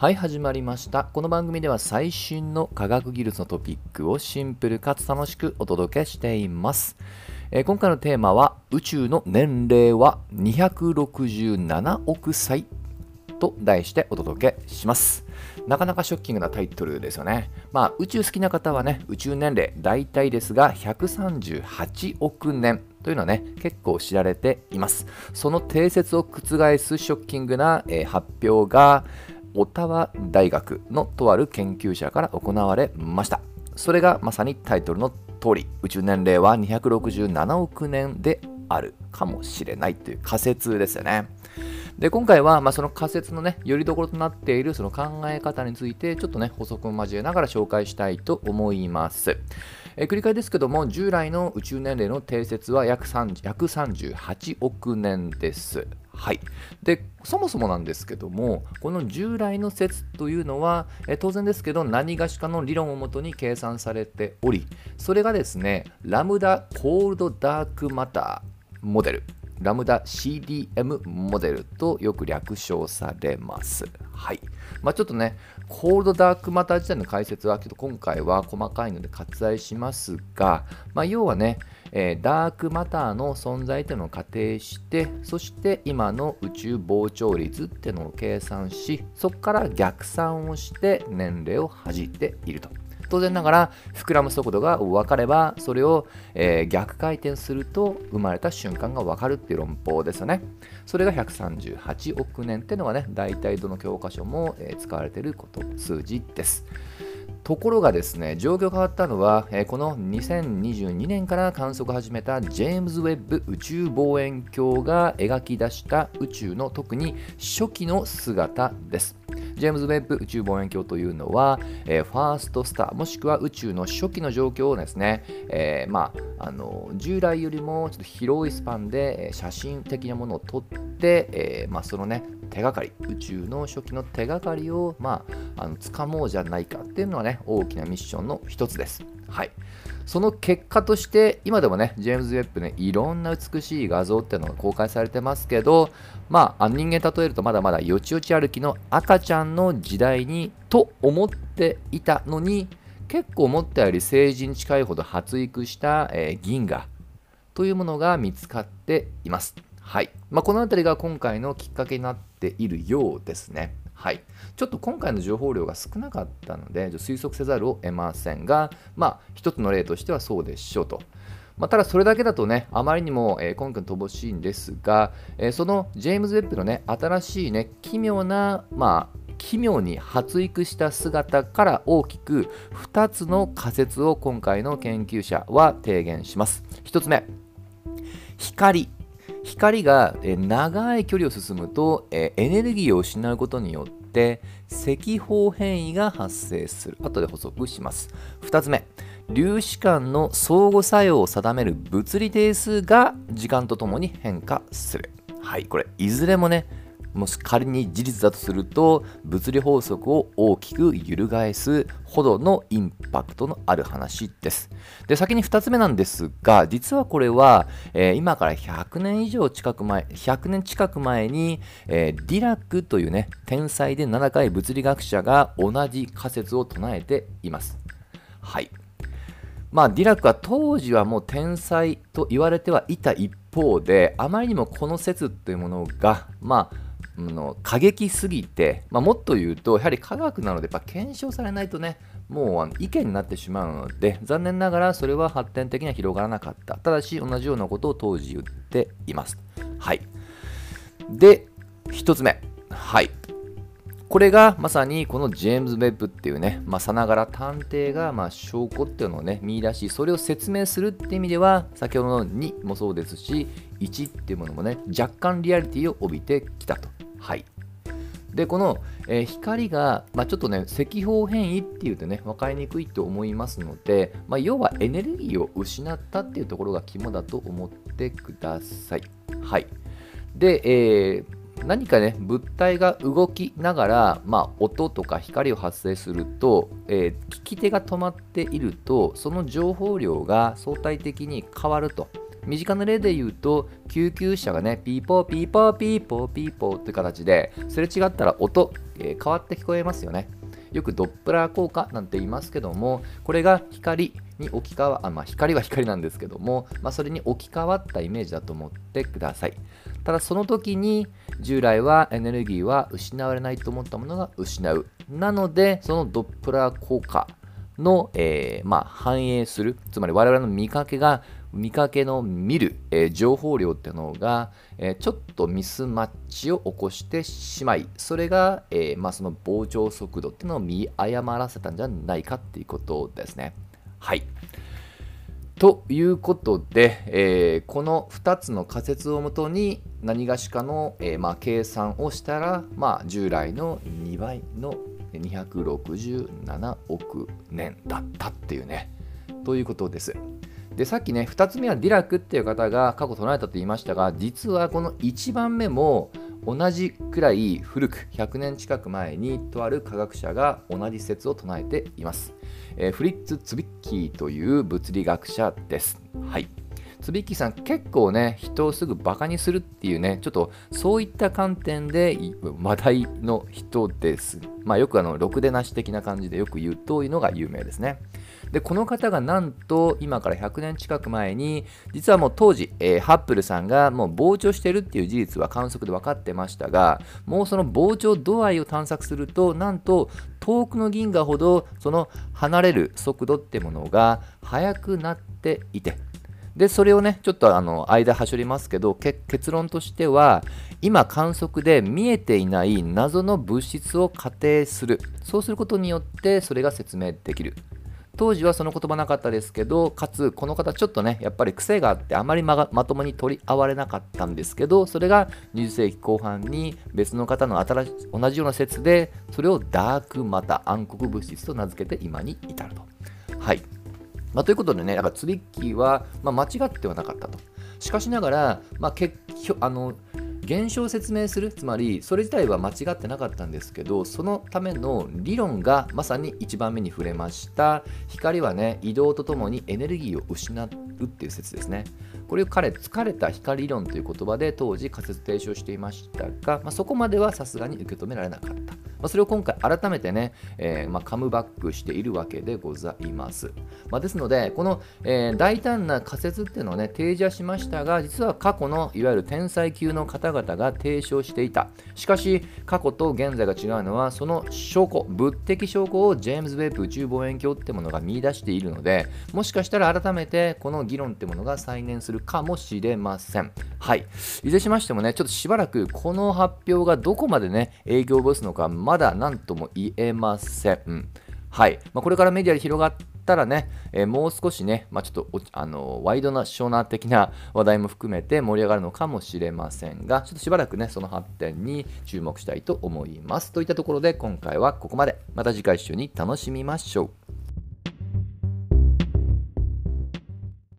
はい始まりました。この番組では最新の科学技術のトピックをシンプルかつ楽しくお届けしています、えー今回のテーマは宇宙の年齢は267億歳と題してお届けします。なかなかショッキングなタイトルですよね。まあ宇宙好きな方はね宇宙年齢大体ですが138億年というのはね結構知られています。その定説を覆すショッキングな、えー発表がオタワ大学のとある研究者から行われましたそれがまさにタイトルの通り宇宙年齢は267億年であるかもしれないという仮説ですよねで今回は、まあ、その仮説のね、よりどころとなっているその考え方について、ちょっとね、補足を交えながら紹介したいと思います。え繰り返ですけども、従来の宇宙年齢の定説は約138億年です。はい、でそもそもなんですけどもこの従来の説というのは、え当然ですけど何がしかの理論をもとに計算されておりそれがですねラムダコールドダークマターモデル。ラムダ CDM モデルとよく略称されます。はい。まあ、ちょっとね、コールドダークマター自体の解説は、ちょっと今回は細かいので割愛しますが、まあ、要はね、えーダークマターの存在というのを仮定して、そして今の宇宙膨張率っていうのを計算し、そこから逆算をして年齢を弾いていると。当然ながら膨らむ速度が分かればそれを、えー逆回転すると生まれた瞬間が分かるっていう論法ですよね。それが138億年っていうのがね大体どの教科書も、えー使われていること数字です。ところがですね状況変わったのは、えーこの2022年から観測を始めたジェームズ・ウェッブ宇宙望遠鏡が描き出した宇宙の特に初期の姿です。ジェームズ・ウェッブ宇宙望遠鏡というのは、えーファーストスターもしくは宇宙の初期の状況をですね、えーまあ、あの従来よりもちょっと広いスパンで、写真的なものを撮って、でえーまあ、そのね手がかり宇宙の初期の手がかりを、まあ、あの掴もうじゃないかっていうのはね大きなミッションの一つです。はいその結果として今でもねジェームズ・ウェッブねいろんな美しい画像っていうのが公開されてますけどまあ人間例えるとまだまだよちよち歩きの赤ちゃんの時代にと思っていたのに結構思ったより成人近いほど発育した、えー銀河というものが見つかっています。はいまあ、この辺りが今回のきっかけになっているようですね。はい、ちょっと今回の情報量が少なかったので推測せざるを得ませんが、まあ、一つの例としてはそうでしょうと。まあ、ただそれだけだとね、あまりにも、えー今回乏しいんですが、えーそのジェームズ・ウェッブのね、新しいね、奇妙な、まあ、奇妙に発育した姿から大きく2つの仮説を今回の研究者は提言します。1つ目、光。光が長い距離を進むと、エネルギーを失うことによって赤方変異が発生する。後で補足します。2つ目、粒子間の相互作用を定める物理定数が時間とともに変化する。はい、これ、いずれもね、もし仮に事実だとすると物理法則を大きく揺るがえすほどのインパクトのある話です。で先に2つ目なんですが実はこれは、えー今から100年以上近く前100年近く前に、えーディラックというね天才で名高い物理学者が同じ仮説を唱えています。はいまあ、ディラックは当時はもう天才と言われてはいた一方であまりにもこの説というものが、ま、あの過激すぎて、まあ、もっと言うとやはり科学なのでやっぱ検証されないとねもうあの意見になってしまうので残念ながらそれは発展的には広がらなかった。ただし同じようなことを当時言っています。はい。で1つ目。はい。これがまさにこのジェームズ・ウェッブっていうね、まあ、さながら探偵がま証拠っていうのをね見出しそれを説明するって意味では先ほどの2もそうですし1っていうものもね若干リアリティを帯びてきたと。はい。でこの、えー光が、まあ、ちょっとね赤方偏移っていうとね分かりにくいと思いますので、まあ、要はエネルギーを失ったっていうところが肝だと思ってください。はい。で、えー何かね物体が動きながら、まあ、音とか光を発生すると、えー聞き手が止まっているとその情報量が相対的に変わると。身近な例で言うと救急車がねピーポーピーポーピーポーピーポーって形ですれ違ったら音、えー、変わって聞こえますよね。よくドップラー効果なんて言いますけどもこれが光に置き換わあ、まあ、光は光なんですけども、まあ、それに置き換わったイメージだと思ってください。ただその時に従来はエネルギーは失われないと思ったものが失う。なのでそのドップラー効果の、えー、まあ、反映するつまり我々の見かけが見かけの見る、えー、情報量っていうのが、えー、ちょっとミスマッチを起こしてしまいそれが、えまあ、その膨張速度っていうのを見誤らせたんじゃないかっていうことですね。はい。ということで、えこの2つの仮説をもとに何がしかの、えまあ、計算をしたら、まあ、従来の2倍の267億年だったっていうね。ということです。でさっきね2つ目はディラクっていう方が過去唱えたと言いましたが実はこの1番目も同じくらい古く100年近く前にとある科学者が同じ説を唱えています、えー、フリッツ・ツビッキーという物理学者です。はい。つびきさん結構ね人をすぐバカにするっていうねちょっとそういった観点で話題の人です。まあよくあのろくでなし的な感じでよく言うというのが有名ですね。でこの方がなんと今から100年近く前に実はもう当時、えー、ハッブルさんがもう膨張してるっていう事実は観測で分かってましたがもうその膨張度合いを探索するとなんと遠くの銀河ほどその離れる速度ってものが速くなっていてでそれをねちょっとあの間はしょりますけど結論としては今観測で見えていない謎の物質を仮定する。そうすることによってそれが説明できる。当時はその言葉なかったですけどかつこの方ちょっとねやっぱり癖があってあまりままともに取り合われなかったんですけどそれが20世紀後半に別の方の新し同じような説でそれをダークマタ暗黒物質と名付けて今に至ると。はい。まあ、ということでね、だからツリッキーは、まあ、間違ってはなかったと。しかしながら、まあ、結局あの現象を説明するつまりそれ自体は間違ってなかったんですけどそのための理論がまさに1番目に触れました。光はね移動とともにエネルギーを失うっていう説ですね。これを彼疲れた光理論という言葉で当時仮説提唱していましたが、まあ、そこまではさすがに受け止められなかった。まあ、それを今回改めてね、えー、まあ、カムバックしているわけでございます。まあ、ですので、この、えー、大胆な仮説っていうのをね、提示はしましたが、実は過去のいわゆる天才級の方々が提唱していた。しかし、過去と現在が違うのは、その証拠、物的証拠をジェームズ・ウェブ宇宙望遠鏡ってものが見出しているので、もしかしたら改めてこの議論ってものが再燃するかもしれません。はい。いずれしましてもね、ちょっとしばらくこの発表がどこまでね、営業をボスのか、まだ何とも言えません。はい。まあ、これからメディアで広がったらね、えー、もう少しね、まあ、ちょっとあのワイドナショナー的な話題も含めて盛り上がるのかもしれませんが、ちょっとしばらくね、その発展に注目したいと思います。といったところで今回はここまで。また次回一緒に楽しみましょう。